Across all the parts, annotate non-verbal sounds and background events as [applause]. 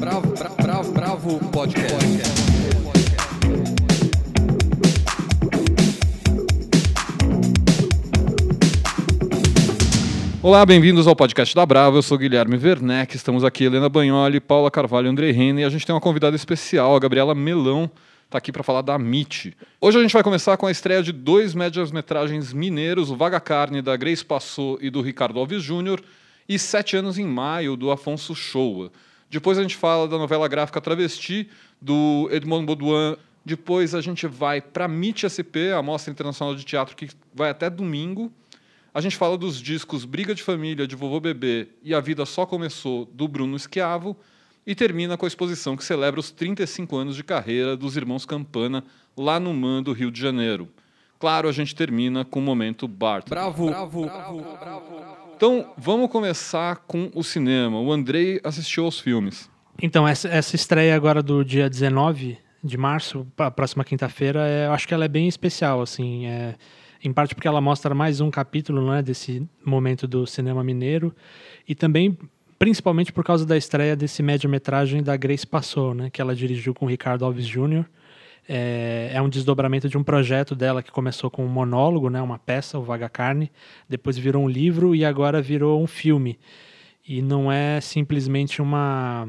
Bravo, bravo, bravo, bravo podcast. Olá, bem-vindos ao podcast da Bravo. Eu sou Guilherme Werneck. Estamos aqui, Helena Bagnoli, Paula Carvalho André Reine. E a gente tem uma convidada especial, a Gabriela Melão, está aqui para falar da MIT. Hoje a gente vai começar com a estreia de dois médias-metragens mineiros, o Vaga Carne, da Grace Passou e do Ricardo Alves Júnior, e Sete Anos em Maio, do Afonso Shoa. Depois a gente fala da novela gráfica Travesti, do Edmond Baudouin. Depois a gente vai para a MIT SP, a Mostra Internacional de Teatro, que vai até domingo. A gente fala dos discos Briga de Família, de Vovô Bebê e A Vida Só Começou, do Bruno Schiavo. E termina com a exposição que celebra os 35 anos de carreira dos irmãos Campana, lá no MAN do Rio de Janeiro. Claro, a gente termina com o momento Bart. Bravo, bravo, bravo, bravo. Então, vamos começar com o cinema. O Andrei assistiu aos filmes. Então, essa, essa estreia agora do dia 19 de março, a próxima quinta-feira, é, eu acho que ela é bem especial, assim, é, em parte porque ela mostra mais um capítulo né, desse momento do cinema mineiro e também principalmente por causa da estreia desse média-metragem da Grace Passou, né, que ela dirigiu com Ricardo Alves Jr., é, é, um desdobramento de um projeto dela que começou com um monólogo, né, uma peça, o Vaga Carne, depois virou um livro e agora virou um filme. E não é simplesmente uma,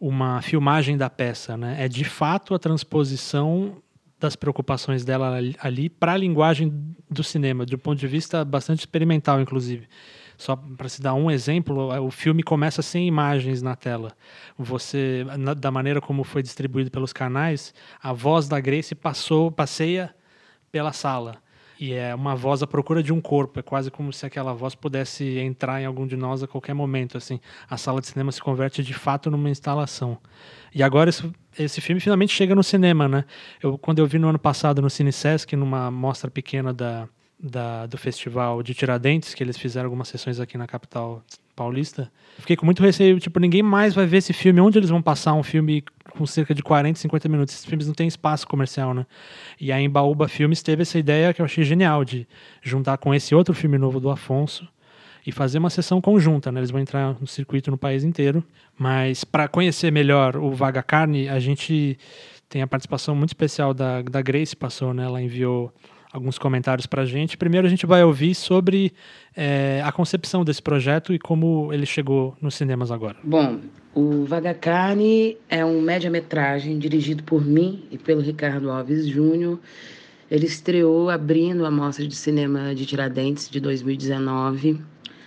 uma filmagem da peça, né? é de fato a transposição das preocupações dela ali para a linguagem do cinema, de um ponto de vista bastante experimental, inclusive. Só para se dar um exemplo, o filme começa sem imagens na tela. Você, na, da maneira como foi distribuído pelos canais, a voz da Grace passou, passeia pela sala. E é uma voz à procura de um corpo. É quase como se aquela voz pudesse entrar em algum de nós a qualquer momento. Assim, a sala de cinema se converte de fato numa instalação. E agora esse, esse filme finalmente chega no cinema, né? Eu, quando eu vi no ano passado no Cine Sesc, numa mostra pequena da da, do festival de Tiradentes, que eles fizeram algumas sessões aqui na capital paulista. Fiquei com muito receio, tipo, ninguém mais vai ver esse filme. Onde eles vão passar um filme com cerca de 40, 50 minutos? Esses filmes não têm espaço comercial, né? E aí em Baúba Filmes teve essa ideia que eu achei genial, de juntar com esse outro filme novo do Afonso e fazer uma sessão conjunta, né? Eles vão entrar no circuito no país inteiro. Mas para conhecer melhor o Vaga Carne, a gente tem a participação muito especial da, da Grace passou, né? Ela enviou alguns comentários para a gente. Primeiro a gente vai ouvir sobre é, a concepção desse projeto e como ele chegou nos cinemas agora. Bom, o Vaga Carne é um média-metragem dirigido por mim e pelo Ricardo Alves Júnior. Ele estreou abrindo a Mostra de Cinema de Tiradentes de 2019.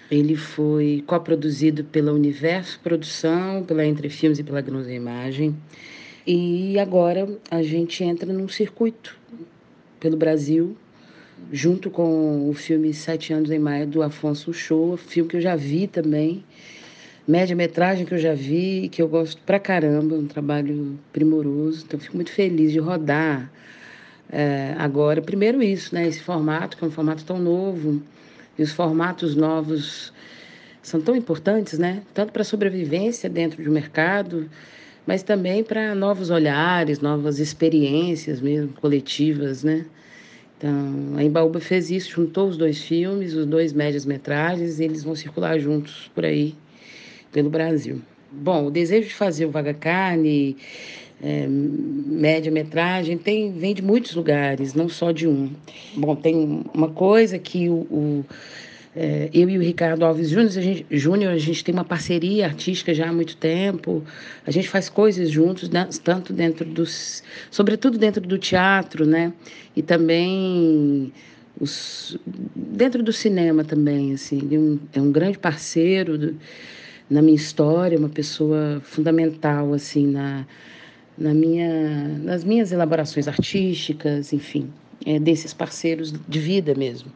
Ele foi coproduzido pela Universo Produção, pela Entre Filmes e pela Gnusa Imagem. E agora a gente entra num circuito pelo Brasil, junto com o filme Sete Anos em Maio, do Afonso Shoa, filme que eu já vi também, média-metragem que eu já vi e que eu gosto pra caramba, um trabalho primoroso. Então, fico muito feliz de rodar é, agora. Primeiro, isso, né? Esse formato, que é um formato tão novo, e os formatos novos são tão importantes, né? Tanto para a sobrevivência dentro de um mercado mas também para novos olhares, novas experiências mesmo, coletivas, né? Então, a Embaúba fez isso, juntou os dois filmes, os dois médias-metragens, e eles vão circular juntos por aí, pelo Brasil. Bom, o desejo de fazer o Vaga Carne, é, média-metragem, tem, vem de muitos lugares, não só de um. Bom, tem uma coisa que o, o é, eu e o Ricardo Alves Júnior a, gente, Júnior, a gente tem uma parceria artística já há muito tempo. A gente faz coisas juntos, né, tanto dentro dos. sobretudo dentro do teatro, né? E também os, dentro do cinema também. Assim, ele é um, é um grande parceiro do, na minha história, uma pessoa fundamental assim na, na minha, nas minhas elaborações artísticas, enfim, é, desses parceiros de vida mesmo.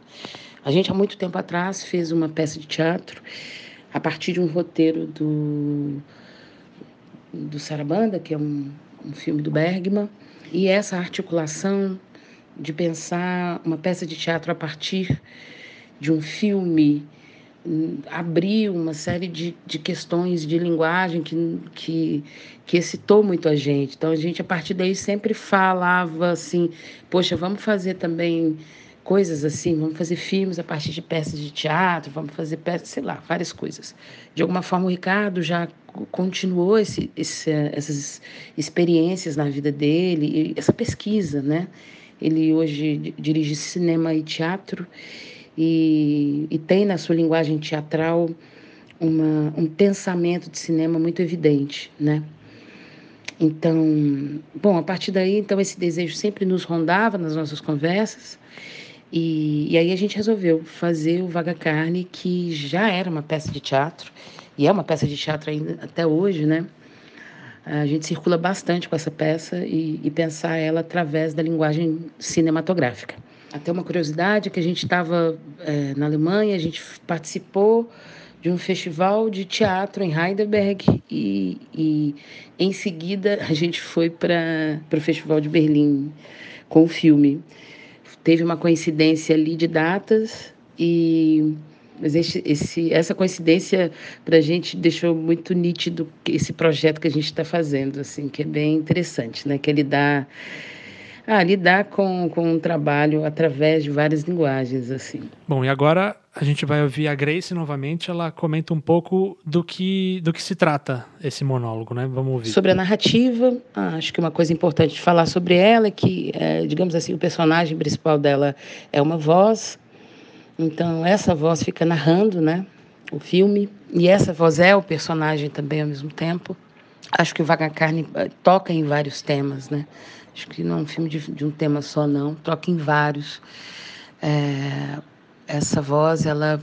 A gente, há muito tempo atrás, fez uma peça de teatro a partir de um roteiro do, do Sarabanda, que é um, um filme do Bergman, e essa articulação de pensar uma peça de teatro a partir de um filme hum, abriu uma série de, de questões de linguagem que, que, que excitou muito a gente. Então, a gente, a partir daí, sempre falava assim: poxa, vamos fazer também coisas assim, vamos fazer filmes a partir de peças de teatro, vamos fazer peças, sei lá, várias coisas. De alguma forma, o Ricardo já continuou esse, esse, essas experiências na vida dele, essa pesquisa, né? Ele hoje dirige cinema e teatro e, e tem na sua linguagem teatral uma, um pensamento de cinema muito evidente, né? Então, bom, a partir daí, então esse desejo sempre nos rondava nas nossas conversas e, e aí a gente resolveu fazer o Vaga Carne, que já era uma peça de teatro e é uma peça de teatro ainda até hoje, né? A gente circula bastante com essa peça e, e pensar ela através da linguagem cinematográfica. Até uma curiosidade que a gente estava é, na Alemanha, a gente participou de um festival de teatro em Heidelberg e, e em seguida a gente foi para o Festival de Berlim com o filme. Teve uma coincidência ali de datas e mas esse, esse, essa coincidência para a gente deixou muito nítido esse projeto que a gente está fazendo, assim, que é bem interessante, né? Que é lidar, ah, lidar com, com um trabalho através de várias linguagens, assim. Bom, e agora a gente vai ouvir a Grace novamente. Ela comenta um pouco do que, do que se trata esse monólogo, né? Vamos ouvir. Sobre a narrativa, ah, acho que uma coisa importante de falar sobre ela é que, é, digamos assim, o personagem principal dela é uma voz então, essa voz fica narrando né, o filme, e essa voz é o personagem também ao mesmo tempo. Acho que o Vaga Carne eh, toca em vários temas, né? Acho que não é um filme de, de um tema só, não, toca em vários. É, essa voz, ela,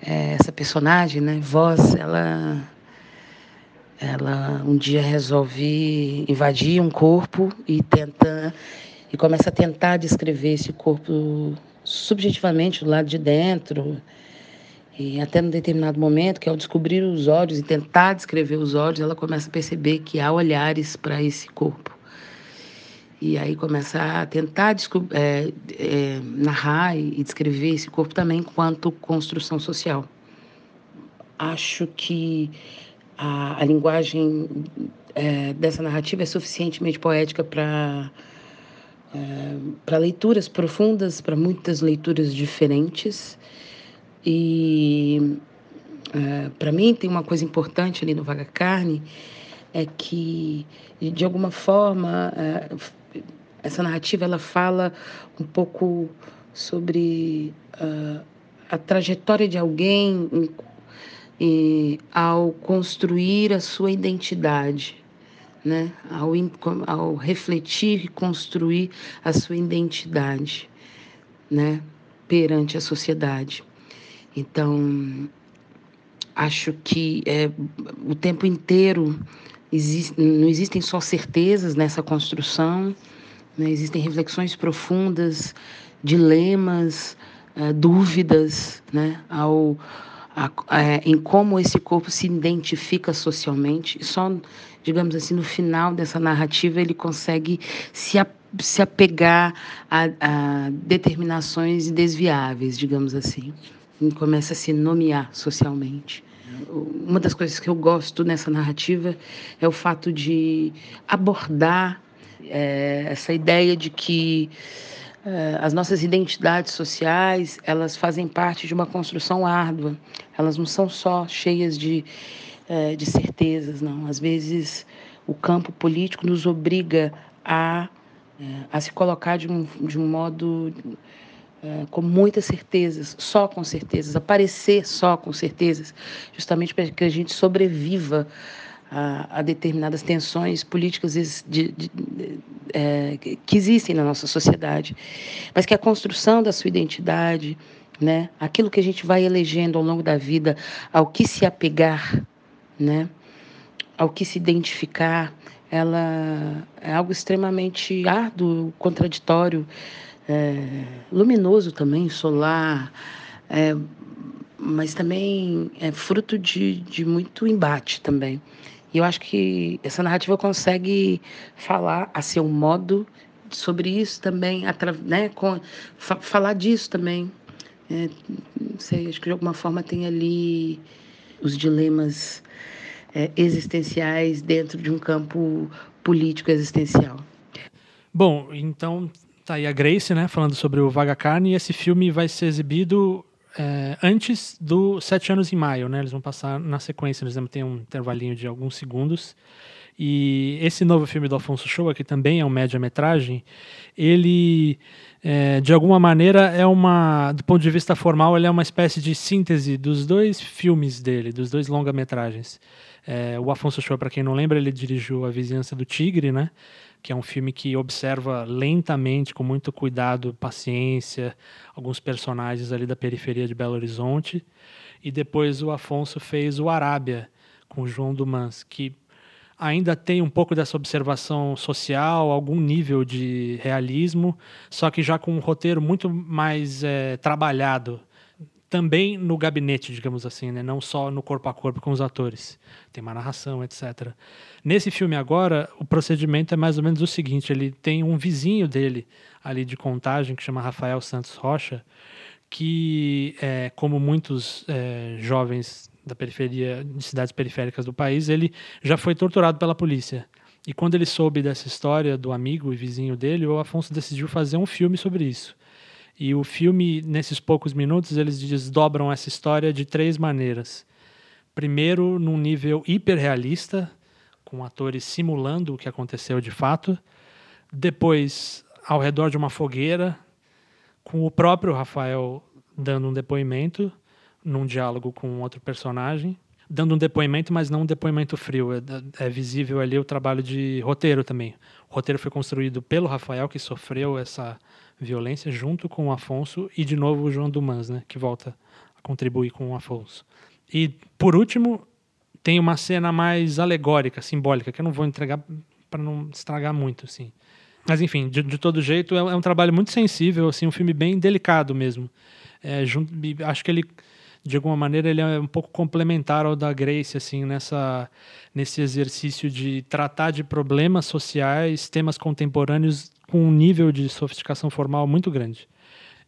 é, essa personagem, né, voz, ela, ela um dia resolve invadir um corpo e tenta e começa a tentar descrever esse corpo subjetivamente do lado de dentro. E até num determinado momento, que ao descobrir os olhos e tentar descrever os olhos, ela começa a perceber que há olhares para esse corpo. E aí começa a tentar é, é, narrar e descrever esse corpo também enquanto construção social. Acho que a, a linguagem é, dessa narrativa é suficientemente poética para é, para leituras profundas, para muitas leituras diferentes. E é, para mim tem uma coisa importante ali no Vaga Carne, é que de alguma forma é, essa narrativa ela fala um pouco sobre uh, a trajetória de alguém em, em, ao construir a sua identidade né? ao, ao refletir e construir a sua identidade né? perante a sociedade. Então, acho que é, o tempo inteiro não existem só certezas nessa construção, né? existem reflexões profundas, dilemas, uh, dúvidas né? ao a, é, em como esse corpo se identifica socialmente. E só, digamos assim, no final dessa narrativa ele consegue se, se apegar a, a determinações desviáveis, digamos assim. E começa a se nomear socialmente. Uma das coisas que eu gosto nessa narrativa é o fato de abordar é, essa ideia de que é, as nossas identidades sociais, elas fazem parte de uma construção árdua. Elas não são só cheias de, é, de certezas, não. Às vezes, o campo político nos obriga a, é, a se colocar de um, de um modo com muitas certezas, só com certezas, aparecer só com certezas, justamente para que a gente sobreviva a, a determinadas tensões políticas de, de, de, é, que existem na nossa sociedade, mas que a construção da sua identidade, né, aquilo que a gente vai elegendo ao longo da vida, ao que se apegar, né, ao que se identificar, ela é algo extremamente árduo, contraditório, é, luminoso também, solar, é, mas também é fruto de, de muito embate também. E eu acho que essa narrativa consegue falar a seu modo sobre isso também, né, com, fa falar disso também. É, não sei, acho que de alguma forma tem ali os dilemas é, existenciais dentro de um campo político existencial. Bom, então tá aí a Grace, né, falando sobre o Vaga Carne, e esse filme vai ser exibido é, antes do Sete Anos em Maio, né? Eles vão passar na sequência, eles tem um intervalinho de alguns segundos. E esse novo filme do Alfonso Shoa, que também é um média-metragem, ele, é, de alguma maneira, é uma, do ponto de vista formal, ele é uma espécie de síntese dos dois filmes dele, dos dois longa-metragens. É, o Afonso Shoa, para quem não lembra, ele dirigiu A Vizinhança do Tigre, né? Que é um filme que observa lentamente, com muito cuidado, paciência, alguns personagens ali da periferia de Belo Horizonte. E depois o Afonso fez o Arábia, com João Dumans, que ainda tem um pouco dessa observação social, algum nível de realismo, só que já com um roteiro muito mais é, trabalhado também no gabinete, digamos assim, né? não só no corpo a corpo com os atores. Tem uma narração, etc. Nesse filme agora, o procedimento é mais ou menos o seguinte: ele tem um vizinho dele ali de contagem, que chama Rafael Santos Rocha, que, é, como muitos é, jovens da periferia, de cidades periféricas do país, ele já foi torturado pela polícia. E quando ele soube dessa história do amigo e vizinho dele, o Afonso decidiu fazer um filme sobre isso. E o filme, nesses poucos minutos, eles desdobram essa história de três maneiras. Primeiro, num nível hiperrealista, com atores simulando o que aconteceu de fato. Depois, ao redor de uma fogueira, com o próprio Rafael dando um depoimento, num diálogo com outro personagem. Dando um depoimento, mas não um depoimento frio. É, é visível ali o trabalho de roteiro também. O roteiro foi construído pelo Rafael, que sofreu essa violência junto com o Afonso e de novo o João Dumans, né, que volta a contribuir com o Afonso. E por último, tem uma cena mais alegórica, simbólica, que eu não vou entregar para não estragar muito, assim. Mas enfim, de, de todo jeito, é, é, um trabalho muito sensível, assim, um filme bem delicado mesmo. É, junto, acho que ele, de alguma maneira, ele é um pouco complementar ao da Grace, assim, nessa, nesse exercício de tratar de problemas sociais, temas contemporâneos com um nível de sofisticação formal muito grande.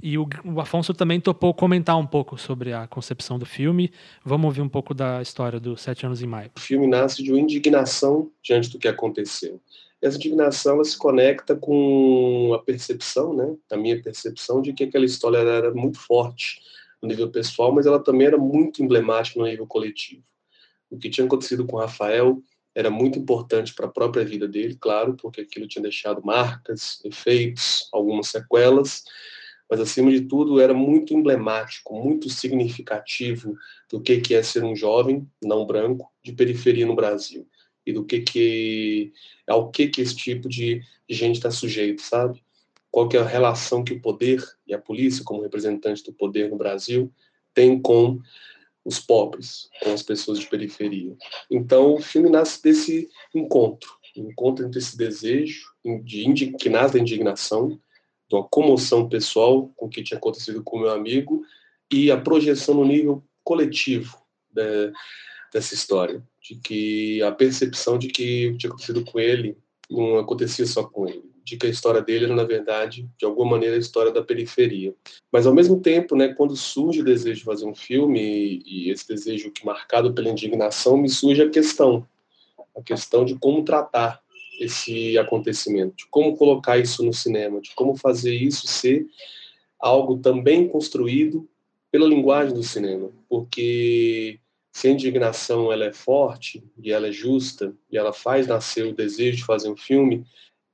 E o, o, Afonso também topou comentar um pouco sobre a concepção do filme. Vamos ouvir um pouco da história do Sete Anos em Maio. O filme nasce de uma indignação diante do que aconteceu. Essa indignação ela se conecta com a percepção, né, a minha percepção, de que aquela história era muito forte no nível pessoal, mas ela também era muito emblemática no nível coletivo. O que tinha acontecido com Rafael era muito importante para a própria vida dele, claro, porque aquilo tinha deixado marcas, efeitos, algumas sequelas, mas acima de tudo era muito emblemático, muito significativo do que que é ser um jovem não branco de periferia no Brasil e do que que ao que que esse tipo de gente está sujeito, sabe? Qual que é a relação que o poder e a polícia como representante do poder no Brasil tem com os pobres, com as pessoas de periferia. Então, o filme nasce desse encontro, encontro entre esse desejo de que nasce da indignação, de uma comoção pessoal com o que tinha acontecido com o meu amigo e a projeção no nível coletivo de, dessa história, de que a percepção de que o que tinha acontecido com ele não acontecia só com ele de que a história dele era, na verdade, de alguma maneira, a história da periferia. Mas, ao mesmo tempo, né, quando surge o desejo de fazer um filme, e, esse desejo que marcado pela indignação, me surge a questão, a questão de como tratar esse acontecimento, de como colocar isso no cinema, de como fazer isso ser algo também construído pela linguagem do cinema, porque se a indignação ela é forte e ela é justa e ela faz nascer o desejo de fazer um filme,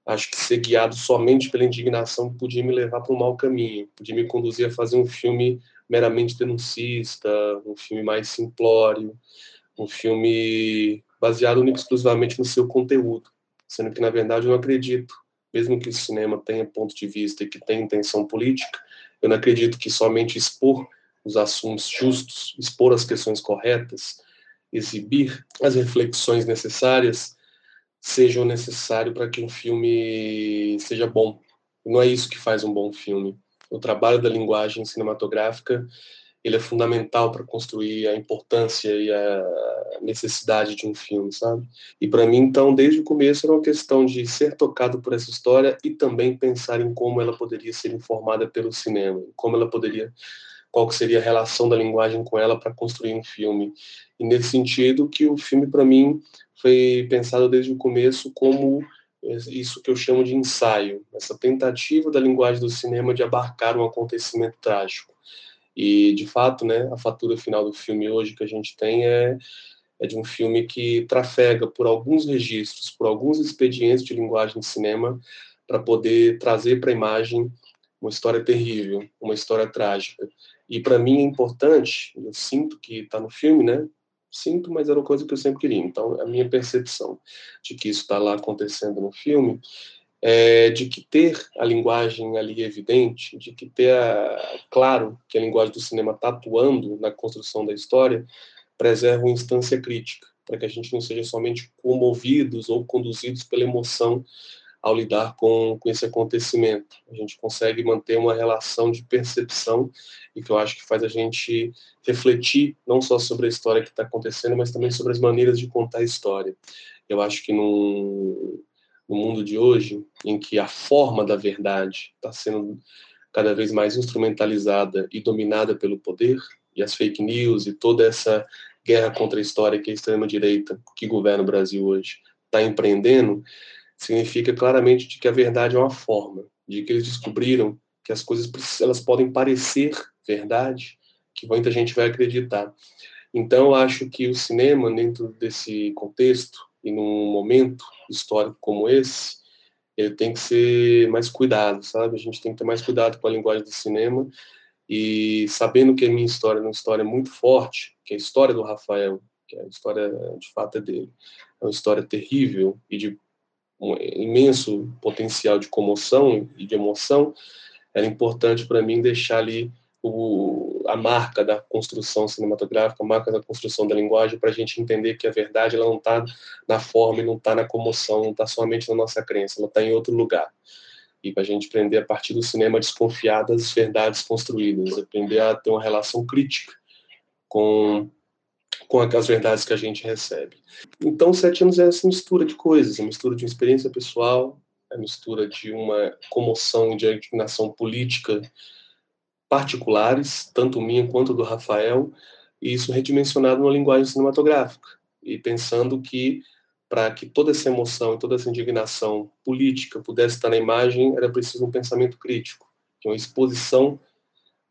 acho que ser guiado somente pela indignação podia me levar para um mau caminho, podia me conduzir a fazer um filme meramente denuncista, um filme mais simplório, um filme baseado exclusivamente no seu conteúdo, sendo que na verdade eu não acredito, mesmo que o cinema tenha ponto de vista e que tenha intenção política, eu não acredito que somente expor os assuntos justos, expor as questões corretas, exibir as reflexões necessárias sejam necessários para que um filme seja bom. Não é isso que faz um bom filme. O trabalho da linguagem cinematográfica ele é fundamental para construir a importância e a necessidade de um filme, sabe? E para mim, então, desde o começo era uma questão de ser tocado por essa história e também pensar em como ela poderia ser informada pelo cinema, como ela poderia, qual seria a relação da linguagem com ela para construir um filme. E nesse sentido que o filme para mim foi pensado desde o começo como isso que eu chamo de ensaio, essa tentativa da linguagem do cinema de abarcar um acontecimento trágico. E, de fato, né, a fatura final do filme hoje que a gente tem é, é de um filme que trafega por alguns registros, por alguns expedientes de linguagem de cinema, para poder trazer para a imagem uma história terrível, uma história trágica. E para mim é importante, eu sinto que está no filme, né? Sinto, mas era uma coisa que eu sempre queria. Então, a minha percepção de que isso está lá acontecendo no filme é de que ter a linguagem ali evidente, de que ter a, claro que a linguagem do cinema está atuando na construção da história, preserva uma instância crítica, para que a gente não seja somente comovidos ou conduzidos pela emoção ao lidar com, com esse acontecimento. A gente consegue manter uma relação de percepção e que eu acho que faz a gente refletir não só sobre a história que está acontecendo, mas também sobre as maneiras de contar a história. Eu acho que no, no mundo de hoje, em que a forma da verdade está sendo cada vez mais instrumentalizada e dominada pelo poder, e as fake news e toda essa guerra contra a história que a extrema-direita que governa o Brasil hoje está empreendendo, significa claramente de que a verdade é uma forma, de que eles descobriram que as coisas elas podem parecer verdade, que muita gente vai acreditar. Então, eu acho que o cinema, dentro desse contexto e num momento histórico como esse, ele tem que ser mais cuidado, sabe? A gente tem que ter mais cuidado com a linguagem do cinema e sabendo que a minha história é uma história muito forte, que é a história do Rafael, que é a história de fato é dele, é uma história terrível e de um imenso potencial de comoção e de emoção, era importante para mim deixar ali o, a marca da construção cinematográfica, a marca da construção da linguagem, para a gente entender que a verdade ela não está na forma e não está na comoção, não está somente na nossa crença, ela está em outro lugar. E para a gente aprender a partir do cinema a desconfiar das verdades construídas, aprender a ter uma relação crítica com com as verdades que a gente recebe. Então, sete anos é essa mistura de coisas, a mistura de uma experiência pessoal, a mistura de uma comoção e de indignação política particulares, tanto minha quanto do Rafael, e isso redimensionado numa linguagem cinematográfica. E pensando que para que toda essa emoção e toda essa indignação política pudesse estar na imagem, era preciso um pensamento crítico, uma exposição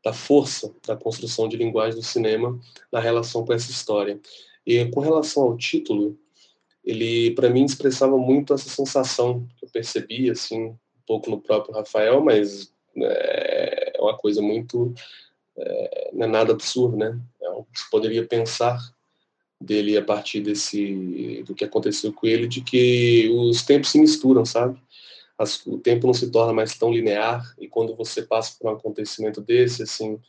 da força da construção de linguagem do cinema na relação com essa história. E com relação ao título, ele para mim expressava muito essa sensação que eu percebi assim um pouco no próprio Rafael, mas é, é uma coisa muito é, não é nada absurdo, né? É que se poderia pensar dele a partir desse do que aconteceu com ele, de que os tempos se misturam, sabe? As, o tempo não se torna mais tão linear e quando você passa por um acontecimento desse, assim,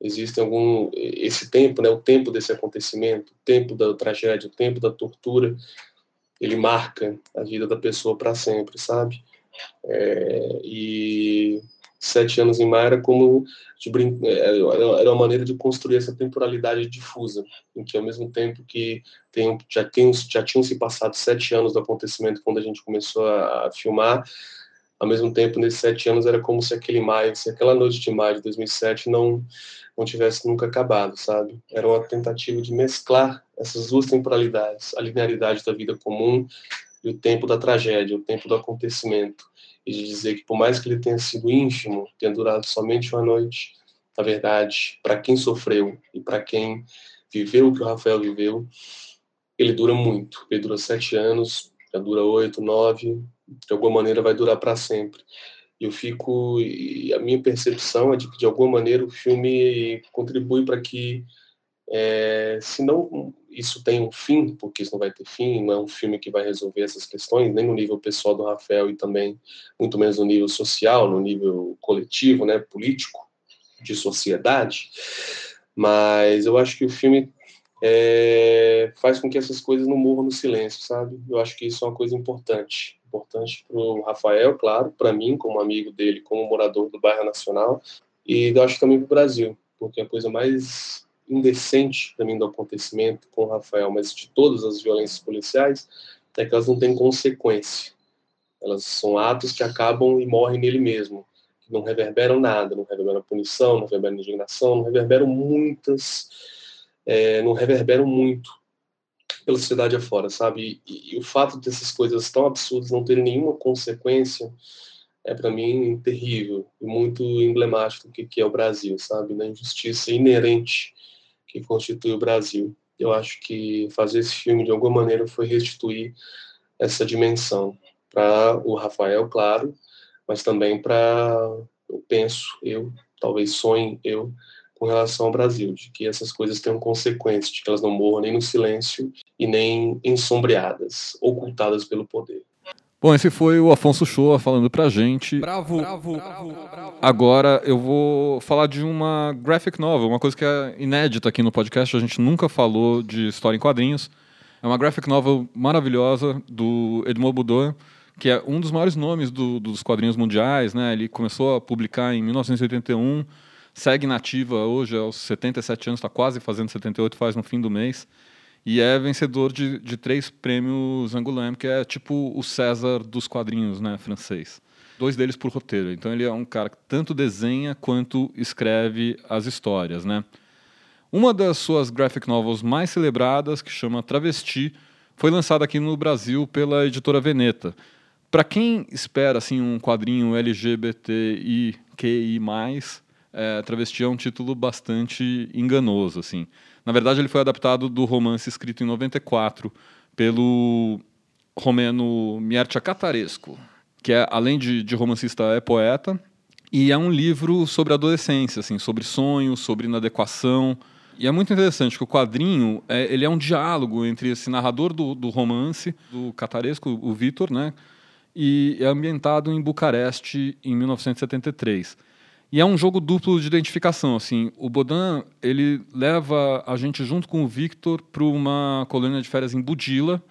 existe algum esse tempo, né, o tempo desse acontecimento, o tempo da tragédia, o tempo da tortura, ele marca a vida da pessoa para sempre, sabe? É, e sete anos em mar era como de brin... É, era uma maneira de construir essa temporalidade difusa, em que ao mesmo tempo que tem, já, tem, já tinham se passado sete anos do acontecimento quando a gente começou a, a filmar, ao mesmo tempo nesses sete anos era como se aquele maio, se aquela noite de maio de 2007 não não tivesse nunca acabado, sabe? Era uma tentativa de mesclar essas duas temporalidades, a linearidade da vida comum e o tempo da tragédia, o tempo do acontecimento e de dizer que por mais que ele tenha sido ínfimo, tenha durado somente uma noite, na verdade, para quem sofreu e para quem viveu o que o Rafael viveu, ele dura muito. Ele dura sete anos, já dura oito, nove, de alguma maneira vai durar para sempre. Eu fico, e a minha percepção é de que de alguma maneira o filme contribui para que, é, se não isso tem um fim, porque isso não vai ter fim, não é um filme que vai resolver essas questões, nem no nível pessoal do Rafael e também muito menos no nível social, no nível coletivo, né, político, de sociedade. Mas eu acho que o filme é, faz com que essas coisas não morram no silêncio, sabe? Eu acho que isso é uma coisa importante. Importante para o Rafael, claro, para mim, como amigo dele, como morador do bairro Nacional, e eu acho também para o Brasil, porque a coisa mais indecente mim do acontecimento com o Rafael, mas de todas as violências policiais, é que elas não têm consequência. Elas são atos que acabam e morrem nele mesmo, não reverberam nada, não reverberam punição, não reverberam indignação, não reverberam muitas, é, não reverberam muito pela sociedade afora, sabe? E, e, e o fato dessas coisas tão absurdas não terem nenhuma consequência é para mim terrível e muito emblemático do que, que é o Brasil, sabe? Da injustiça inerente que constitui o Brasil. Eu acho que fazer esse filme de alguma maneira foi restituir essa dimensão para o Rafael, claro, mas também para eu penso eu, talvez sonhe eu com relação ao Brasil, de que essas coisas tenham consequências, de que elas não morram nem no silêncio e nem ensombreadas, ocultadas pelo poder. Bom, esse foi o Afonso Shoa falando pra gente. Bravo, bravo, bravo, bravo. Agora eu vou falar de uma graphic novel, uma coisa que é inédita aqui no podcast, a gente nunca falou de história em quadrinhos. É uma graphic novel maravilhosa do Edmond Boudin, que é um dos maiores nomes do, dos quadrinhos mundiais, né? Ele começou a publicar em 1981, segue nativa hoje aos 77 anos, está quase fazendo 78, faz no fim do mês. E é vencedor de, de três prêmios Angoulême, que é tipo o César dos quadrinhos né, francês. Dois deles por roteiro. Então ele é um cara que tanto desenha quanto escreve as histórias. Né? Uma das suas graphic novels mais celebradas, que chama Travesti, foi lançada aqui no Brasil pela editora Veneta. Para quem espera assim um quadrinho LGBTIQI+, é, Travesti é um título bastante enganoso. assim. Na verdade, ele foi adaptado do romance escrito em 94 pelo romeno Mircea Catarescu, que é, além de, de romancista, é poeta. E é um livro sobre adolescência, assim, sobre sonhos, sobre inadequação. E é muito interessante que o quadrinho é, ele é um diálogo entre esse narrador do, do romance, do Cataresco, o Vitor, né? e é ambientado em Bucareste em 1973. E é um jogo duplo de identificação, assim. O Bodan, ele leva a gente junto com o Victor para uma colônia de férias em Budila.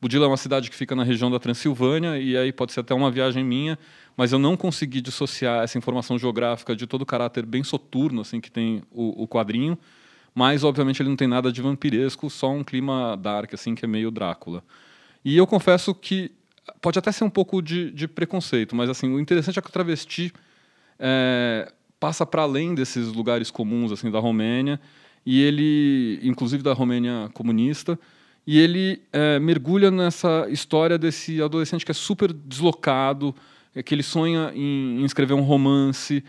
Budila é uma cidade que fica na região da Transilvânia e aí pode ser até uma viagem minha, mas eu não consegui dissociar essa informação geográfica de todo o caráter bem soturno assim que tem o, o quadrinho. Mas obviamente ele não tem nada de vampiresco, só um clima dark assim que é meio Drácula. E eu confesso que pode até ser um pouco de, de preconceito, mas assim o interessante é que o travesti é, passa para além desses lugares comuns assim da Romênia. E ele, inclusive da Romênia comunista, e ele é, mergulha nessa história desse adolescente que é super deslocado, é, que ele sonha em, em, escrever um romance.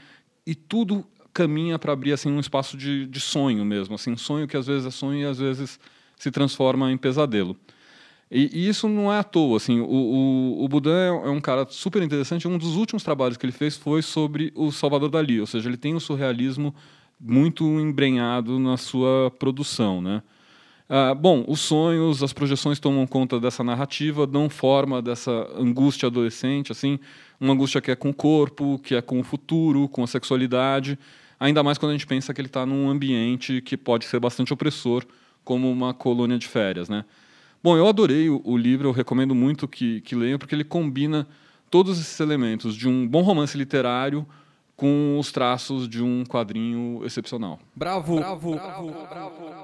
E tudo caminha para abrir assim um espaço de, de sonho mesmo, assim um sonho que às vezes é sonho e às vezes se transforma em pesadelo. E, e, isso não é à toa. Assim, o, o, o Budan é, é um cara super interessante. Um dos últimos trabalhos que ele fez foi sobre o Salvador Dali, ou seja, ele tem o surrealismo muito embrenhado na sua produção. Né? Ah, bom, os sonhos, as projeções tomam conta dessa narrativa, dão forma dessa angústia adolescente, assim, uma angústia que é com o corpo, que é com o futuro, com a sexualidade, ainda mais quando a gente pensa que ele está num ambiente que pode ser bastante opressor, como uma colônia de férias. Né? Bom, eu adorei o, o livro, eu recomendo muito que, que leiam, porque ele combina todos esses elementos de um bom romance literário com os traços de um quadrinho excepcional. Bravo! Bravo! bravo, bravo.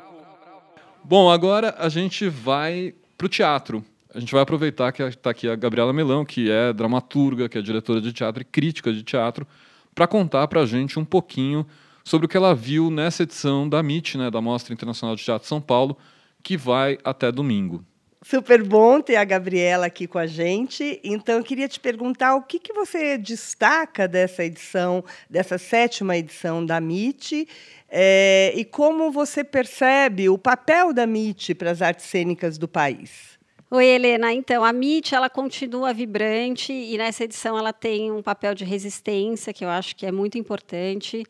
Bom, agora a gente vai para o teatro. A gente vai aproveitar que está aqui a Gabriela Melão, que é dramaturga, que é diretora de teatro e crítica de teatro, para contar para a gente um pouquinho sobre o que ela viu nessa edição da MIT, né, da Mostra Internacional de Teatro de São Paulo, que vai até domingo. Super bom ter a Gabriela aqui com a gente. Então, eu queria te perguntar o que, que você destaca dessa edição, dessa sétima edição da MIT, é, e como você percebe o papel da MIT para as artes cênicas do país. Oi, Helena. Então, a MIT ela continua vibrante e nessa edição ela tem um papel de resistência que eu acho que é muito importante.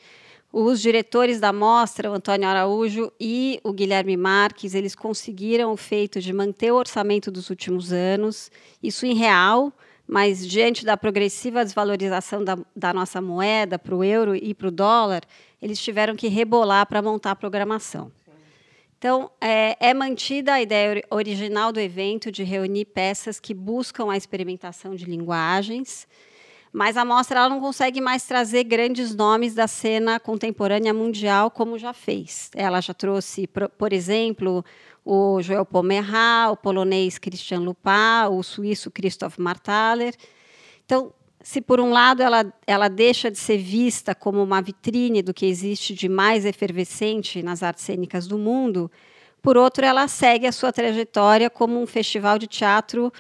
Os diretores da mostra, o Antônio Araújo e o Guilherme Marques, eles conseguiram o feito de manter o orçamento dos últimos anos, isso em real, mas diante da progressiva desvalorização da, da nossa moeda para o euro e para o dólar, eles tiveram que rebolar para montar a programação. Então, é, é, mantida a ideia original do evento de reunir peças que buscam a experimentação de linguagens mas a mostra ela não consegue mais trazer grandes nomes da cena contemporânea mundial como já fez. Ela já trouxe, por exemplo, o Joel Pomerá, o polonês Christian Lupin, o suíço Christoph Marthaler. Então, se por um lado ela, ela deixa de ser vista como uma vitrine do que existe de mais efervescente nas artes cênicas do mundo, por outro, ela segue a sua trajetória como um festival de teatro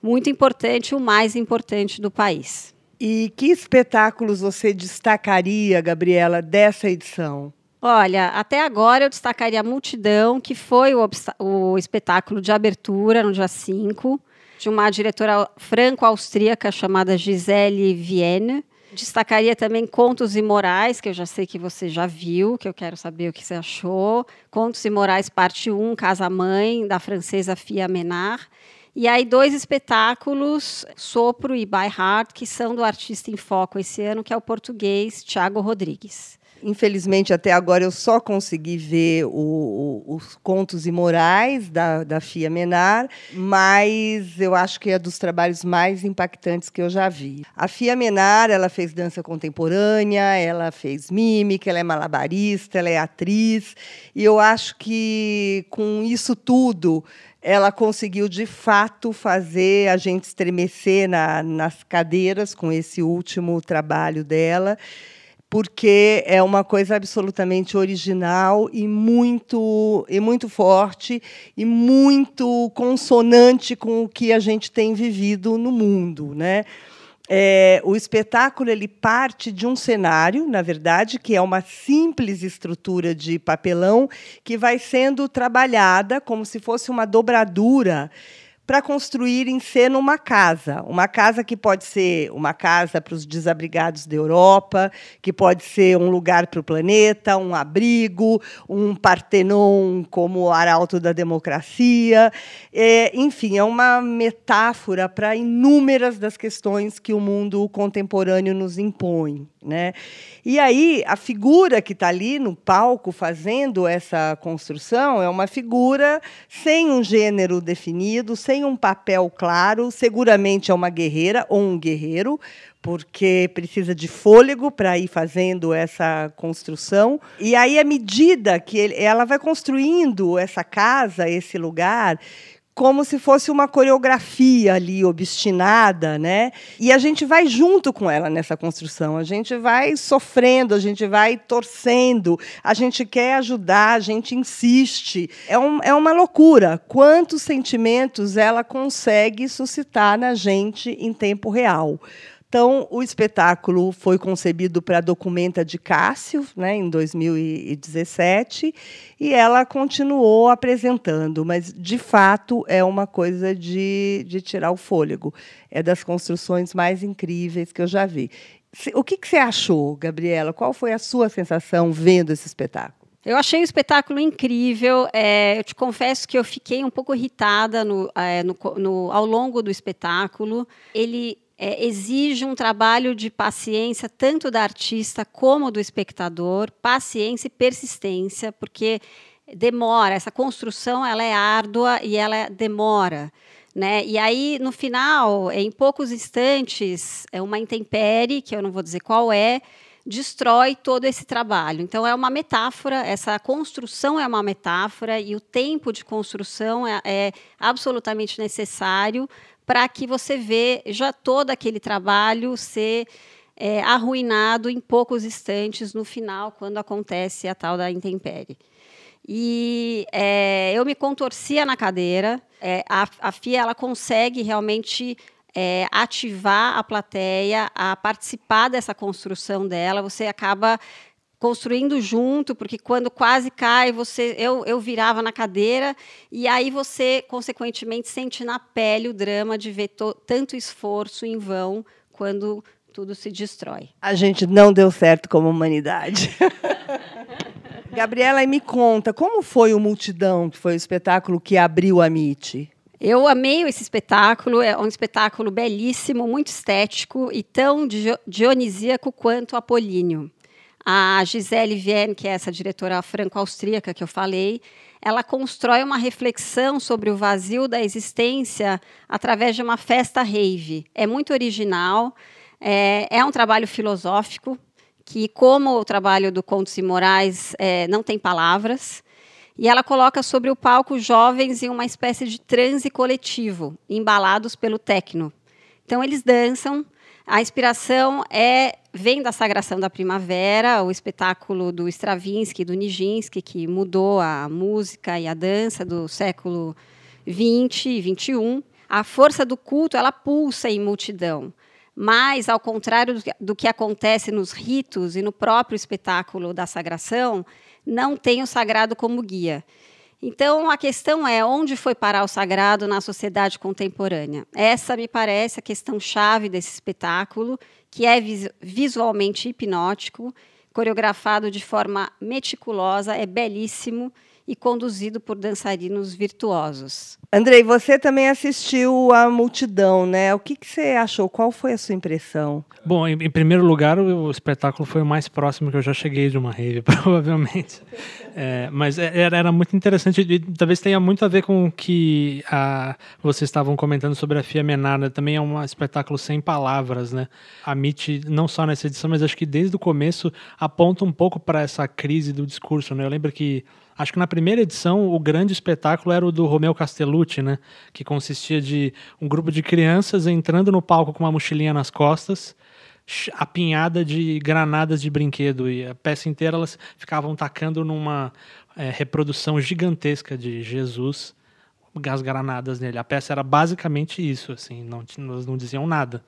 muito importante, o mais importante do país. E que espetáculos você destacaria, Gabriela, dessa edição? Olha, até agora eu destacaria a Multidão, que foi o, o espetáculo de abertura no dia 5, de uma diretora franco-austríaca chamada Gisele Vienne. Destacaria também Contos Imorais, que eu já sei que você já viu, que eu quero saber o que você achou. Contos Imorais, parte 1, Casa Mãe, da francesa Fia Menard. E aí, dois espetáculos, Sopro e By Heart, que são do artista em foco esse ano, que é o português Tiago Rodrigues. Infelizmente, até agora eu só consegui ver o, o, os contos imorais da, da Fia Menar, mas eu acho que é dos trabalhos mais impactantes que eu já vi. A Fia Menar, ela fez dança contemporânea, ela fez mímica, ela é malabarista, ela é atriz, e eu acho que com isso tudo ela conseguiu de fato fazer a gente estremecer na, nas cadeiras com esse último trabalho dela porque é uma coisa absolutamente original e muito e muito forte e muito consonante com o que a gente tem vivido no mundo, né? É, o espetáculo ele parte de um cenário, na verdade, que é uma simples estrutura de papelão que vai sendo trabalhada como se fosse uma dobradura para construir em cena uma casa. Uma casa que pode ser uma casa para os desabrigados da Europa, que pode ser um lugar para o planeta, um abrigo, um Partenon como arauto da democracia. É, enfim, é uma metáfora para inúmeras das questões que o mundo contemporâneo nos impõe. Né? E aí, a figura que está ali no palco fazendo essa construção é uma figura sem um gênero definido, sem um papel claro, seguramente é uma guerreira ou um guerreiro, porque precisa de fôlego para ir fazendo essa construção. E aí, à medida que ele, ela vai construindo essa casa, esse lugar, como se fosse uma coreografia ali obstinada, né? E a gente vai junto com ela nessa construção. A gente vai sofrendo, a gente vai torcendo, a gente quer ajudar, a gente insiste. É, um, é uma loucura quantos sentimentos ela consegue suscitar na gente em tempo real. Então, o espetáculo foi concebido para a Documenta de Cássio, né, em 2017, e ela continuou apresentando, mas, de fato, é uma coisa de, de tirar o fôlego. É das construções mais incríveis que eu já vi. O que, que você achou, Gabriela? Qual foi a sua sensação vendo esse espetáculo? Eu achei o espetáculo incrível. É, eu te confesso que eu fiquei um pouco irritada no, é, no, no, ao longo do espetáculo. Ele é, exige um trabalho de paciência, tanto da artista como do espectador, paciência e persistência, porque demora, essa construção ela é árdua e ela demora. Né? E aí, no final, em poucos instantes, é uma intempérie, que eu não vou dizer qual é, destrói todo esse trabalho. Então, é uma metáfora, essa construção é uma metáfora, e o tempo de construção é, é absolutamente necessário para que você vê já todo aquele trabalho ser é, arruinado em poucos instantes no final, quando acontece a tal da intempérie. E é, eu me contorcia na cadeira. É, a, a FIA ela consegue realmente é, ativar a plateia a participar dessa construção dela. Você acaba construindo junto, porque quando quase cai, você eu, eu virava na cadeira e aí você consequentemente sente na pele o drama de ver to, tanto esforço em vão quando tudo se destrói. A gente não deu certo como humanidade. [laughs] Gabriela, me conta, como foi o Multidão, que foi o espetáculo que abriu a MIT? Eu amei esse espetáculo, é um espetáculo belíssimo, muito estético e tão dionisíaco quanto Apolíneo. A Gisele Vienne, que é essa diretora franco-austríaca que eu falei, ela constrói uma reflexão sobre o vazio da existência através de uma festa rave. É muito original, é, é um trabalho filosófico, que, como o trabalho do Contos e Moraes, é, não tem palavras. E ela coloca sobre o palco jovens em uma espécie de transe coletivo, embalados pelo techno. Então, eles dançam, a inspiração é vem da Sagração da Primavera, o espetáculo do Stravinsky, do Nijinsky, que mudou a música e a dança do século 20 e 21. A força do culto, ela pulsa em multidão. Mas, ao contrário do que acontece nos ritos e no próprio espetáculo da sagração, não tem o sagrado como guia. Então, a questão é onde foi parar o sagrado na sociedade contemporânea. Essa me parece a questão chave desse espetáculo, que é visualmente hipnótico, coreografado de forma meticulosa, é belíssimo e conduzido por dançarinos virtuosos. Andrei, você também assistiu a multidão, né? O que, que você achou? Qual foi a sua impressão? Bom, em, em, primeiro lugar, o, espetáculo foi o mais próximo que eu já cheguei de uma rave, [laughs] provavelmente. É, mas é, era, era, muito interessante e talvez tenha muito a ver com o que a, vocês estavam comentando sobre a Fia Menada. Também é um espetáculo sem palavras, né? A MIT, não só nessa edição, mas acho que desde o começo aponta um pouco para essa crise do discurso, né? Eu lembro que Acho que na primeira edição o grande espetáculo era o do Romeu Castellucci, né? Que consistia de um grupo de crianças entrando no palco com uma mochilinha nas costas, apinhada de granadas de brinquedo e a peça inteira elas ficavam tacando numa é, reprodução gigantesca de Jesus as granadas nele. A peça era basicamente isso, assim, não, elas não diziam nada.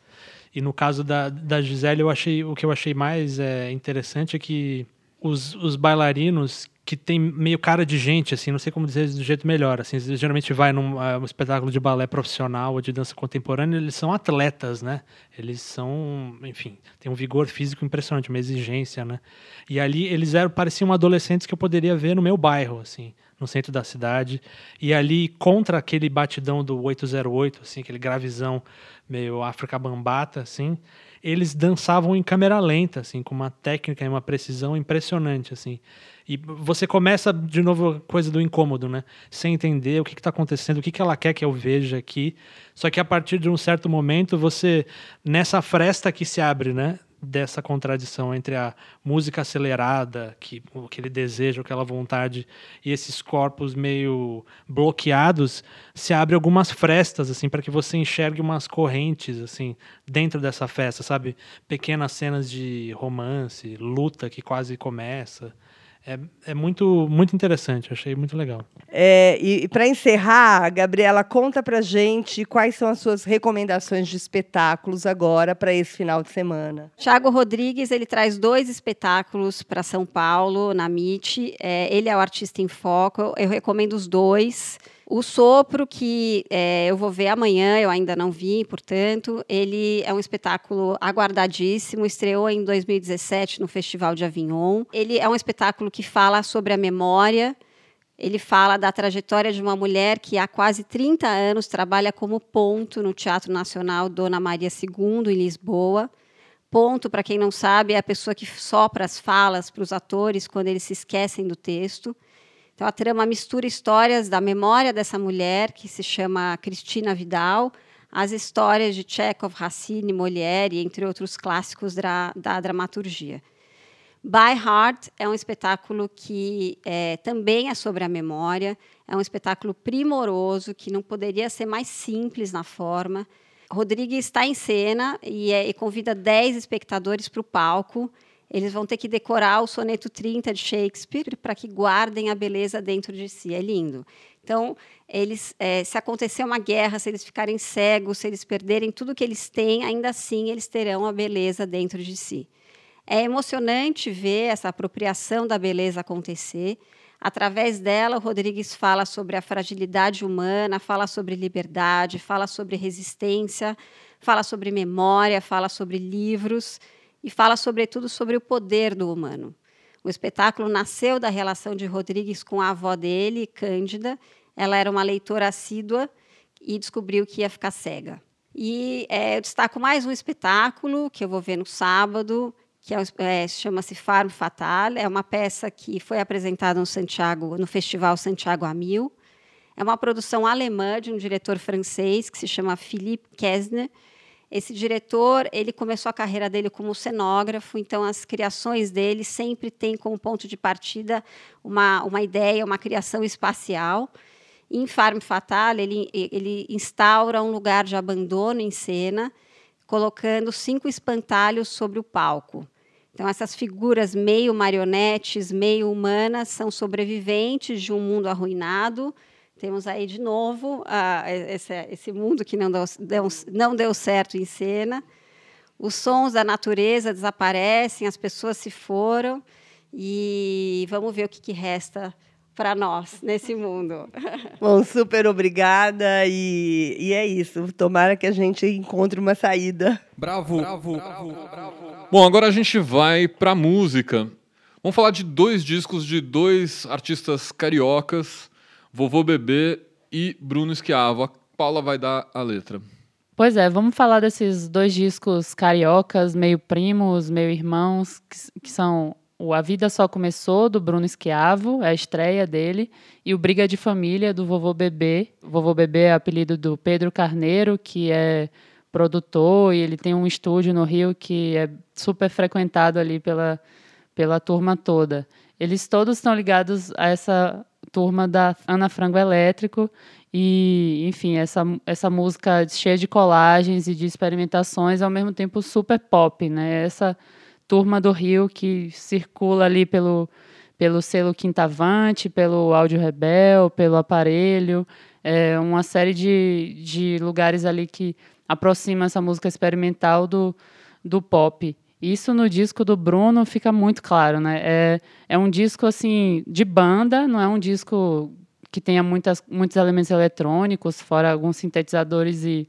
E no caso da, da Gisele, eu achei o que eu achei mais é, interessante é que os, os bailarinos que tem meio cara de gente, assim, não sei como dizer do jeito melhor, assim, geralmente vai num uh, um espetáculo de balé profissional ou de dança contemporânea, eles são atletas, né? Eles são, enfim, tem um vigor físico impressionante, uma exigência, né? E ali eles eram pareciam adolescentes que eu poderia ver no meu bairro, assim, no centro da cidade, e ali contra aquele batidão do 808, assim, aquele gravizão meio África Bambata, assim, eles dançavam em câmera lenta, assim, com uma técnica e uma precisão impressionante, assim. E você começa de novo a coisa do incômodo, né? Sem entender o que está acontecendo, o que, que ela quer que eu veja aqui. Só que a partir de um certo momento, você, nessa fresta que se abre, né? Dessa contradição entre a música acelerada, que, o que ele deseja, aquela vontade, e esses corpos meio bloqueados, se abre algumas frestas, assim, para que você enxergue umas correntes, assim, dentro dessa festa, sabe? Pequenas cenas de romance, luta que quase começa é, é muito, muito interessante, achei muito legal. É, e, e para encerrar, Gabriela, conta para gente quais são as suas recomendações de espetáculos agora para esse final de semana. Tiago Rodrigues ele traz dois espetáculos para São Paulo na MIT. É, ele é o artista em foco. Eu recomendo os dois. O Sopro, que é, eu vou ver amanhã, eu ainda não vi, portanto, ele é um espetáculo aguardadíssimo, estreou em 2017 no Festival de Avignon. Ele é um espetáculo que fala sobre a memória, ele fala da trajetória de uma mulher que há quase 30 anos trabalha como ponto no Teatro Nacional Dona Maria II, em Lisboa. Ponto, para quem não sabe, é a pessoa que sopra as falas para os atores quando eles se esquecem do texto. Então, a trama mistura histórias da memória dessa mulher, que se chama Cristina Vidal, as histórias de Chekhov, Racine, Molière, entre outros clássicos da, da dramaturgia. By Heart é um espetáculo que é, também é sobre a memória, é um espetáculo primoroso, que não poderia ser mais simples na forma. Rodrigues está em cena e, é, e convida 10 espectadores para o palco eles vão ter que decorar o soneto 30 de Shakespeare para que guardem a beleza dentro de si. É lindo. Então, eles, é, se acontecer uma guerra, se eles ficarem cegos, se eles perderem tudo que eles têm, ainda assim eles terão a beleza dentro de si. É emocionante ver essa apropriação da beleza acontecer. Através dela, o Rodrigues fala sobre a fragilidade humana, fala sobre liberdade, fala sobre resistência, fala sobre memória, fala sobre livros e fala, sobretudo, sobre o poder do humano. O espetáculo nasceu da relação de Rodrigues com a avó dele, Cândida. Ela era uma leitora assídua e descobriu que ia ficar cega. E é, eu destaco mais um espetáculo que eu vou ver no sábado, que é, é, chama-se Farm Fatal. É uma peça que foi apresentada no Santiago, no Festival Santiago a Mil. É uma produção alemã de um diretor francês que se chama Philippe Kessner esse diretor, ele começou a carreira dele como cenógrafo, então as criações dele sempre têm como ponto de partida uma, uma ideia, uma criação espacial. Em Farm Fatal, ele, ele instaura um lugar de abandono em cena, colocando cinco espantalhos sobre o palco. Então, essas figuras meio marionetes, meio humanas, são sobreviventes de um mundo arruinado, temos aí de novo uh, esse, esse, mundo que não deu, deu, não deu certo em cena. os sons da natureza desaparecem, as pessoas se foram e vamos ver o que, que resta para nós nesse mundo. [laughs] Bom, super obrigada e, e é isso. Tomara que a gente encontre uma saída. Bravo, bravo, bravo, bravo. Bom, agora a gente vai para música. Vamos falar de dois discos de dois artistas cariocas, Vovô Bebê e Bruno Esquiavo. A Paula vai dar a letra. Pois é, vamos falar desses dois discos cariocas, meio primos, meio irmãos, que, que são o A Vida Só Começou, do Bruno Esquiavo, é a estreia dele, e o Briga de Família, do Vovô Bebê. Vovô Bebê é apelido do Pedro Carneiro, que é produtor, e ele tem um estúdio no Rio que é super frequentado ali pela, pela turma toda. Eles todos estão ligados a essa turma da Ana Frango Elétrico, e, enfim, essa, essa música cheia de colagens e de experimentações, ao mesmo tempo super pop, né? Essa turma do Rio que circula ali pelo, pelo selo Quintavante, pelo Áudio Rebel, pelo Aparelho, é uma série de, de lugares ali que aproxima essa música experimental do, do pop. Isso no disco do Bruno fica muito claro, né? É, é um disco assim de banda, não é um disco que tenha muitas, muitos elementos eletrônicos, fora alguns sintetizadores e,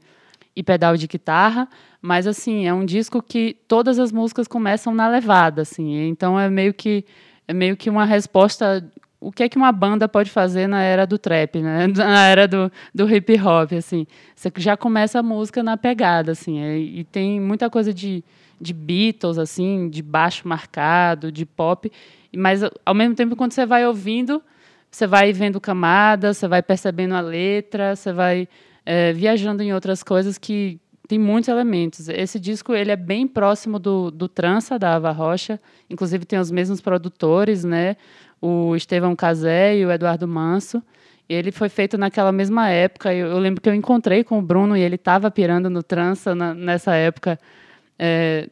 e pedal de guitarra, mas assim, é um disco que todas as músicas começam na levada, assim. Então é meio que é meio que uma resposta o que é que uma banda pode fazer na era do trap, né? [laughs] Na era do, do hip hop, assim. Você já começa a música na pegada, assim. É, e tem muita coisa de, de Beatles, assim, de baixo marcado, de pop. Mas, ao mesmo tempo, quando você vai ouvindo, você vai vendo camadas, você vai percebendo a letra, você vai é, viajando em outras coisas que, tem muitos elementos. Esse disco ele é bem próximo do, do Trança, da Ava Rocha. Inclusive tem os mesmos produtores, né? O Estevão Casé e o Eduardo Manso. Ele foi feito naquela mesma época. Eu, eu lembro que eu encontrei com o Bruno e ele estava pirando no Trança na, nessa época. É,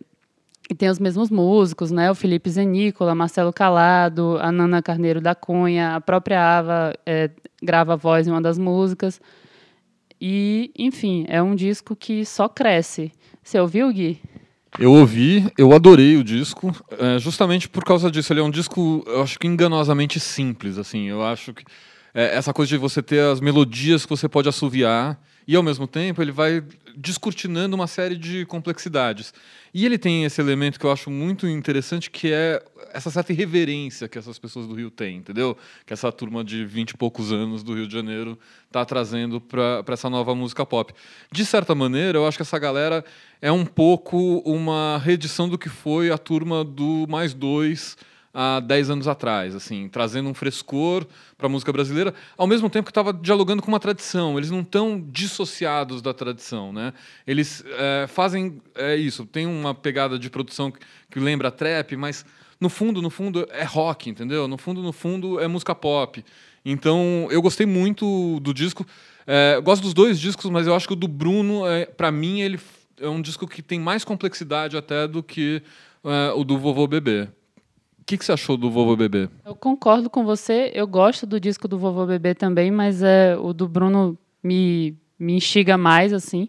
e tem os mesmos músicos, né? O Felipe Zenícola, Marcelo Calado, a Nana Carneiro da Cunha, a própria Ava é, grava a voz em uma das músicas. E, enfim, é um disco que só cresce. Você ouviu, Gui? Eu ouvi, eu adorei o disco, é, justamente por causa disso. Ele é um disco, eu acho que enganosamente simples, assim. Eu acho que é, essa coisa de você ter as melodias que você pode assoviar e, ao mesmo tempo, ele vai descortinando uma série de complexidades. E ele tem esse elemento que eu acho muito interessante, que é essa certa irreverência que essas pessoas do Rio têm, entendeu? Que essa turma de vinte e poucos anos do Rio de Janeiro está trazendo para essa nova música pop. De certa maneira, eu acho que essa galera é um pouco uma reedição do que foi a turma do Mais Dois há 10 anos atrás, assim, trazendo um frescor para a música brasileira, ao mesmo tempo que estava dialogando com uma tradição. Eles não estão dissociados da tradição, né? Eles é, fazem é isso, tem uma pegada de produção que, que lembra trap, mas no fundo, no fundo é rock, entendeu? No fundo, no fundo é música pop. Então, eu gostei muito do disco. É, gosto dos dois discos, mas eu acho que o do Bruno, é, para mim, ele é um disco que tem mais complexidade até do que é, o do Vovô Bebê que, que você achou do Vovô Bebê? Eu concordo com você. Eu gosto do disco do Vovô Bebê também, mas é, o do Bruno me, me instiga mais, assim.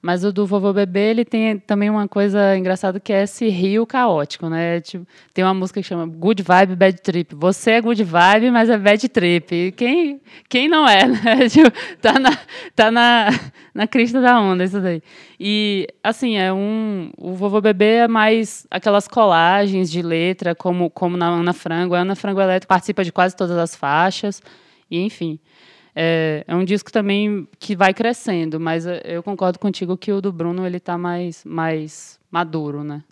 Mas o do Vovô Bebê, ele tem também uma coisa engraçada que é esse rio caótico, né? Tipo, tem uma música que chama Good Vibe, Bad Trip. Você é good vibe, mas é bad trip. E quem, quem não é, [laughs] né? Tipo, tá na, tá na, na crista da onda isso daí. E, assim, é um... O Vovô Bebê é mais aquelas colagens de letra, como, como na Ana Frango. A Ana Frango Elétrico participa de quase todas as faixas. E, enfim... É, é, um disco também que vai crescendo, mas eu concordo contigo que o do Bruno ele está mais, mais maduro, né?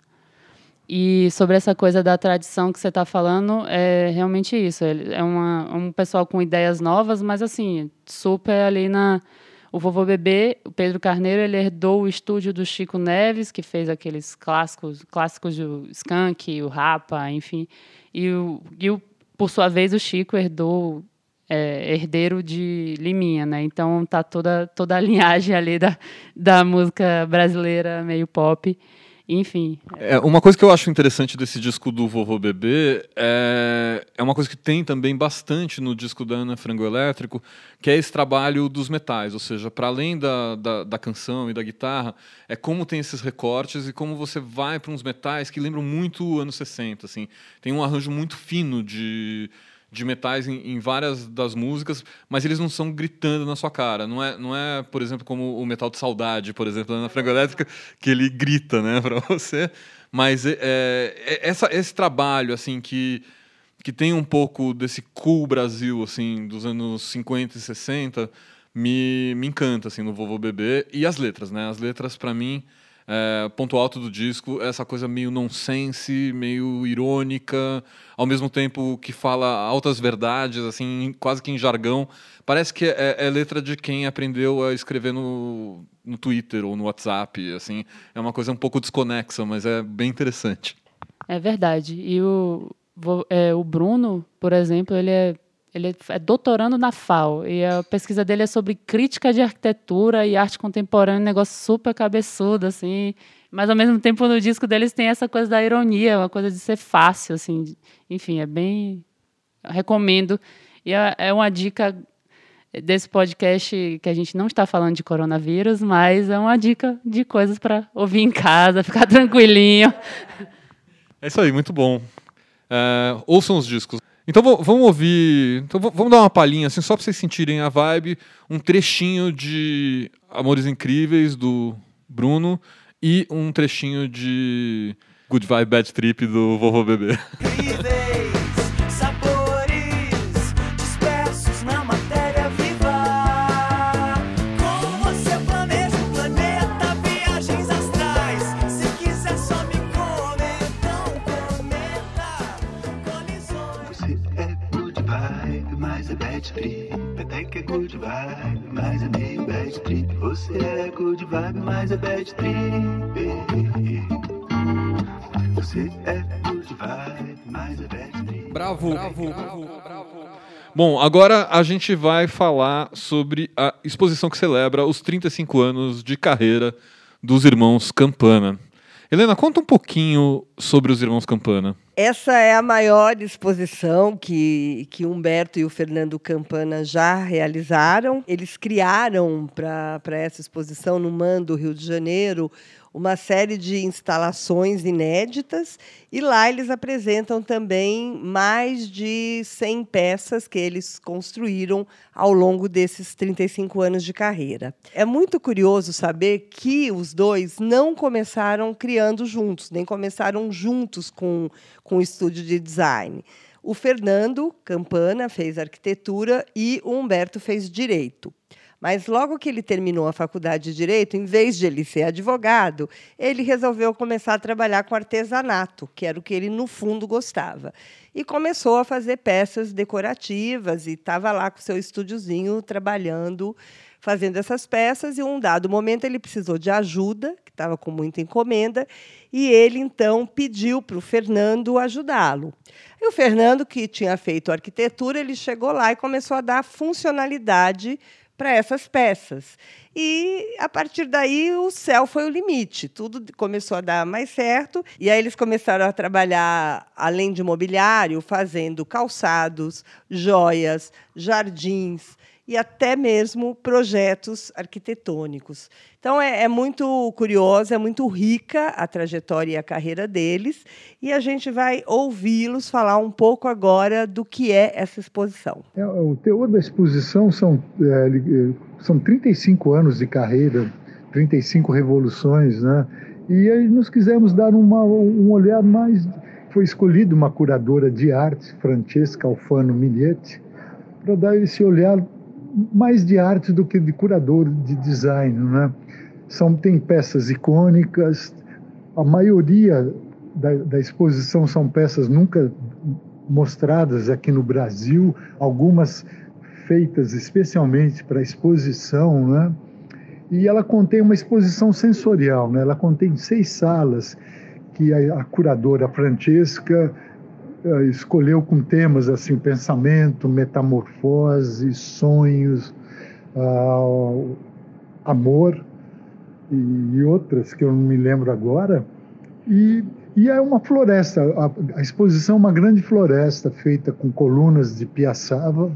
E sobre essa coisa da tradição que você está falando, é realmente isso. É uma, um pessoal com ideias novas, mas assim, super ali na. O Vovô Bebê, o Pedro Carneiro, ele herdou o estúdio do Chico Neves, que fez aqueles clássicos, clássicos do Skank, o Rapa, enfim. E, o, e o, por sua vez, o Chico herdou é, herdeiro de Liminha, né? Então tá toda, toda a [laughs] linhagem ali da, da música brasileira meio pop. Enfim. É, uma coisa que eu acho interessante desse disco do Vovô Bebê é, é uma coisa que tem também bastante no disco da Ana Frango Elétrico, que é esse trabalho dos metais, ou seja, para além da, da, da, canção e da guitarra, é como tem esses recortes e como você vai para uns metais que lembram muito anos 60. Assim. Tem um arranjo muito fino de de metais em, em, várias das músicas, mas eles não são gritando na sua cara. Não é, não é por exemplo, como o Metal de Saudade, por exemplo, na Frango Elétrica, que ele grita né, [laughs] para você. Mas é, é, essa, esse trabalho assim que, que tem um pouco desse cool Brasil assim dos anos 50 e 60 me, me encanta assim, no Vovô Bebê. E as letras, né? As letras, para mim é, ponto alto do disco, essa coisa meio nonsense, meio irônica, ao mesmo tempo que fala altas verdades, assim, quase que em jargão. Parece que é, é letra de quem aprendeu a escrever no, no Twitter ou no WhatsApp, assim. É uma coisa um pouco desconexa, mas é bem interessante. É verdade. E o, é, o Bruno, por exemplo, ele é ele é doutorando na FAO e a pesquisa dele é sobre crítica de arquitetura e arte contemporânea, um negócio super cabeçudo, assim. Mas ao mesmo tempo no disco deles tem essa coisa da ironia, uma coisa de ser fácil, assim. Enfim, é bem. Eu recomendo. E é, é uma dica desse podcast que a gente não está falando de coronavírus, mas é uma dica de coisas para ouvir em casa, [laughs] ficar tranquilinho. É isso aí, muito bom. É, ouçam os discos. Então vamos ouvir. Então vamos dar uma palhinha, assim, só para vocês sentirem a vibe. Um trechinho de Amores Incríveis do Bruno e um trechinho de Good Vibe Bad Trip do Vovô Bebê. Good vibe, mas é meio bad trip. Você é good vibe, mas é bad trip. Você é good vibe, mas é bad trip. Bravo, bravo, bravo, bravo. Bom, agora a gente vai falar sobre a exposição que celebra os 35 anos de carreira dos irmãos Campana. Helena, conta um pouquinho sobre os irmãos Campana. Essa é a maior exposição que, que Humberto e o Fernando Campana já realizaram. Eles criaram para essa exposição no MAN do Rio de Janeiro uma série de instalações inéditas e lá eles apresentam também mais de 100 peças que eles construíram ao longo desses 35 anos de carreira. É muito curioso saber que os dois não começaram criando juntos, nem começaram juntos com, com o estúdio de design. O Fernando Campana fez arquitetura e o Humberto fez direito. Mas logo que ele terminou a faculdade de direito, em vez de ele ser advogado, ele resolveu começar a trabalhar com artesanato, que era o que ele no fundo gostava. E começou a fazer peças decorativas e estava lá com seu estúdiozinho trabalhando, fazendo essas peças. E um dado momento ele precisou de ajuda, que estava com muita encomenda, e ele então pediu para o Fernando ajudá-lo. E o Fernando, que tinha feito arquitetura, ele chegou lá e começou a dar funcionalidade para essas peças. E a partir daí o céu foi o limite, tudo começou a dar mais certo. E aí eles começaram a trabalhar, além de mobiliário, fazendo calçados, joias, jardins e até mesmo projetos arquitetônicos. Então é, é, muito curiosa, é muito rica a trajetória e a carreira deles, e a gente vai ouvi-los falar um pouco agora do que é essa exposição. É, o teor da exposição são, é, são 35 anos de carreira, 35 revoluções, né? E aí nós quisemos dar uma, um olhar mais. Foi escolhida uma curadora de arte, Francesca Alfano Miglietti, para dar esse olhar mais de arte do que de curador de design, né? São tem peças icônicas, a maioria da, da exposição são peças nunca mostradas aqui no Brasil, algumas feitas especialmente para exposição, né? E ela contém uma exposição sensorial, né? Ela contém seis salas que a, a curadora Francesca escolheu com temas assim pensamento, metamorfose, sonhos, uh, amor e, e outras que eu não me lembro agora. E, e é uma floresta, a, a exposição é uma grande floresta feita com colunas de piaçava,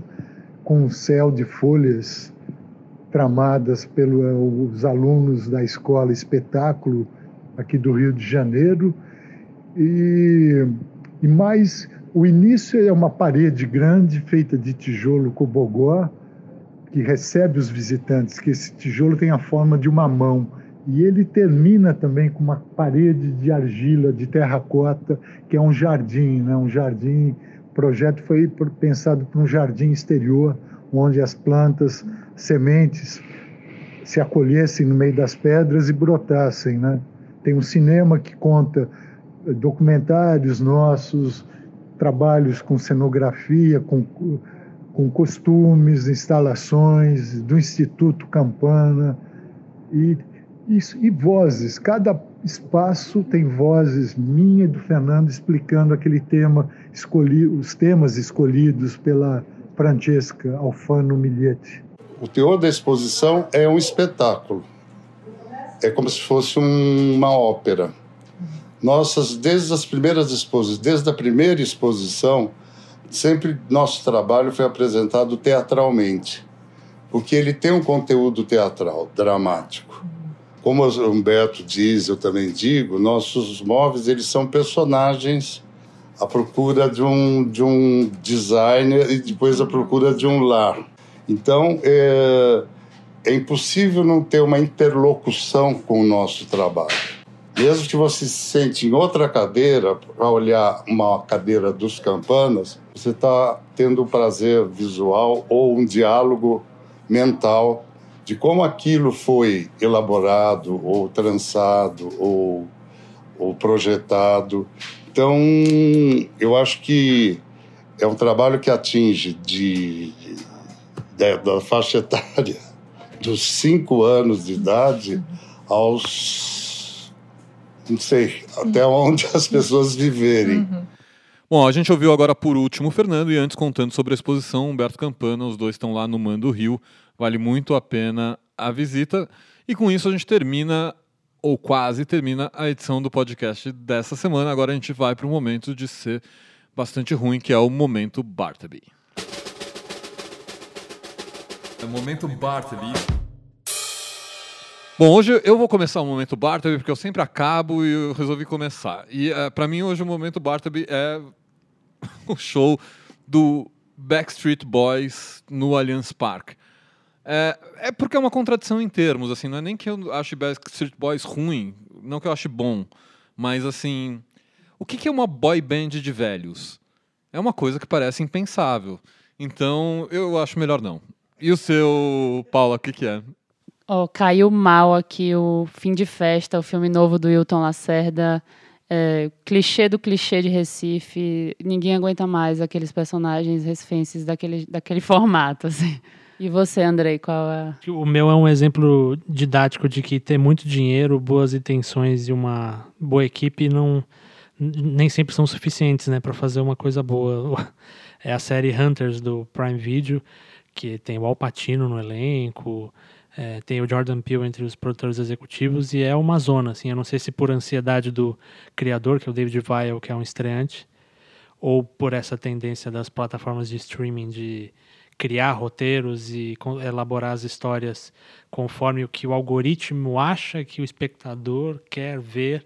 com um céu de folhas tramadas pelos alunos da escola Espetáculo aqui do Rio de Janeiro. E, e mais, o início é uma parede grande feita de tijolo cobogó, que recebe os visitantes, que esse tijolo tem a forma de uma mão. E ele termina também com uma parede de argila, de terracota, que é um jardim, né? um jardim. O projeto foi pensado para um jardim exterior, onde as plantas, sementes, se acolhessem no meio das pedras e brotassem. Né? Tem um cinema que conta documentários nossos, trabalhos com cenografia, com, com costumes, instalações do Instituto Campana e, e, e vozes. Cada espaço tem vozes minha e do Fernando explicando aquele tema, escolhi, os temas escolhidos pela Francesca Alfano Miglietti. O teor da exposição é um espetáculo. É como se fosse um, uma ópera. Nossas, desde as primeiras exposições, desde a primeira exposição, sempre nosso trabalho foi apresentado teatralmente, porque ele tem um conteúdo teatral, dramático. Como o Humberto diz, eu também digo, nossos móveis eles são personagens à procura de um, de um designer e depois à procura de um lar. Então, é, é impossível não ter uma interlocução com o nosso trabalho. Mesmo que você se sente em outra cadeira, para olhar uma cadeira dos campanas, você está tendo um prazer visual ou um diálogo mental de como aquilo foi elaborado ou trançado ou, ou projetado. Então, eu acho que é um trabalho que atinge de, de da faixa etária [laughs] dos cinco anos de idade aos não sei até onde as pessoas viverem. Uhum. Bom, a gente ouviu agora por último o Fernando e antes contando sobre a exposição Humberto Campana, os dois estão lá no Mando Rio, vale muito a pena a visita. E com isso a gente termina ou quase termina a edição do podcast dessa semana. Agora a gente vai para um momento de ser bastante ruim, que é o momento Bartleby. É o momento Bartleby. Bom, hoje eu vou começar o momento Bartleby porque eu sempre acabo e eu resolvi começar. E uh, eh, para mim hoje o momento Bartleby é [laughs] o show do Backstreet Boys no Allianz Parque. É, é, porque é uma contradição em termos, assim, não é nem que eu ache Backstreet Boys ruim, não que eu ache bom, mas assim, o que, que é uma boy band de velhos? É uma coisa que parece impensável. Então, eu acho melhor não. E o seu, Paula, o que, que é? Oh, caiu mal aqui o Fim de Festa, o filme novo do Hilton Lacerda. É, clichê do clichê de Recife. Ninguém aguenta mais aqueles personagens recifenses daquele, daquele [laughs] formato, assim. E você, Andrei, qual é? O meu é um exemplo didático de que ter muito dinheiro, boas intenções e uma boa equipe não nem sempre são suficientes, né, para fazer uma coisa boa. [laughs] É a série Hunters do Prime Video, que tem o Al Pacino no elenco, é, tem o Jordan Peele entre os produtores executivos e é uma zona, assim, eu não sei se por ansiedade do criador, que é o David Weil, que é um estreante, ou por essa tendência das plataformas de streaming de criar roteiros e elaborar as histórias conforme o que o algoritmo acha que o espectador quer ver.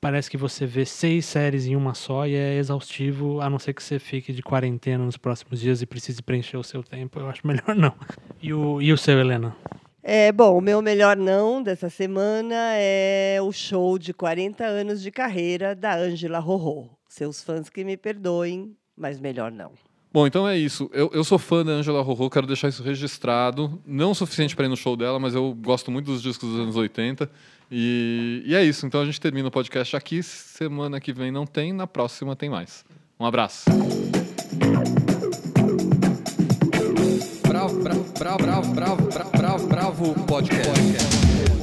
Parece que você vê seis séries em uma só e é exaustivo, a não ser que você fique de quarentena nos próximos dias e precise preencher o seu tempo. Eu acho [laughs] melhor não. E o, e o seu, Helena? É, bom, o meu melhor não dessa semana é o show de 40 anos de carreira da Ângela Rorô. Seus fãs que me perdoem, mas melhor não. Bom, então é isso. Eu, eu sou fã da Angela Rorô, quero deixar isso registrado. Não o suficiente para ir no show dela, mas eu gosto muito dos discos dos anos 80. E, e é isso. Então a gente termina o podcast aqui. Semana que vem não tem, na próxima tem mais. Um abraço. Bravo, bravo, bravo, bravo, bravo, bravo, bravo, podcast.